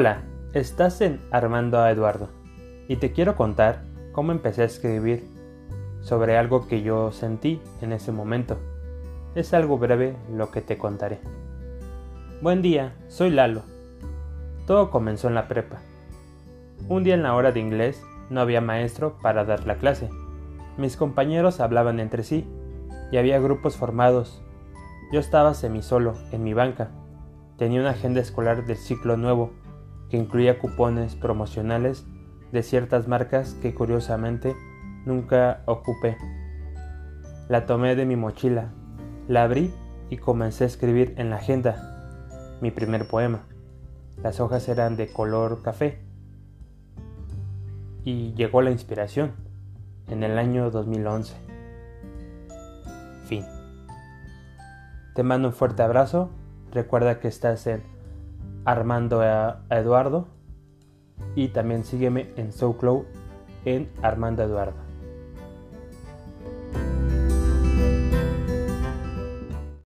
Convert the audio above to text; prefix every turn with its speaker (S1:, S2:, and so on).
S1: Hola, estás en Armando a Eduardo y te quiero contar cómo empecé a escribir sobre algo que yo sentí en ese momento. Es algo breve lo que te contaré. Buen día, soy Lalo. Todo comenzó en la prepa. Un día en la hora de inglés no había maestro para dar la clase. Mis compañeros hablaban entre sí y había grupos formados. Yo estaba semisolo en mi banca. Tenía una agenda escolar del ciclo nuevo que incluía cupones promocionales de ciertas marcas que curiosamente nunca ocupé. La tomé de mi mochila, la abrí y comencé a escribir en la agenda mi primer poema. Las hojas eran de color café. Y llegó la inspiración en el año 2011. Fin. Te mando un fuerte abrazo. Recuerda que estás en Armando a Eduardo. Y también sígueme en SoCloud en Armando Eduardo.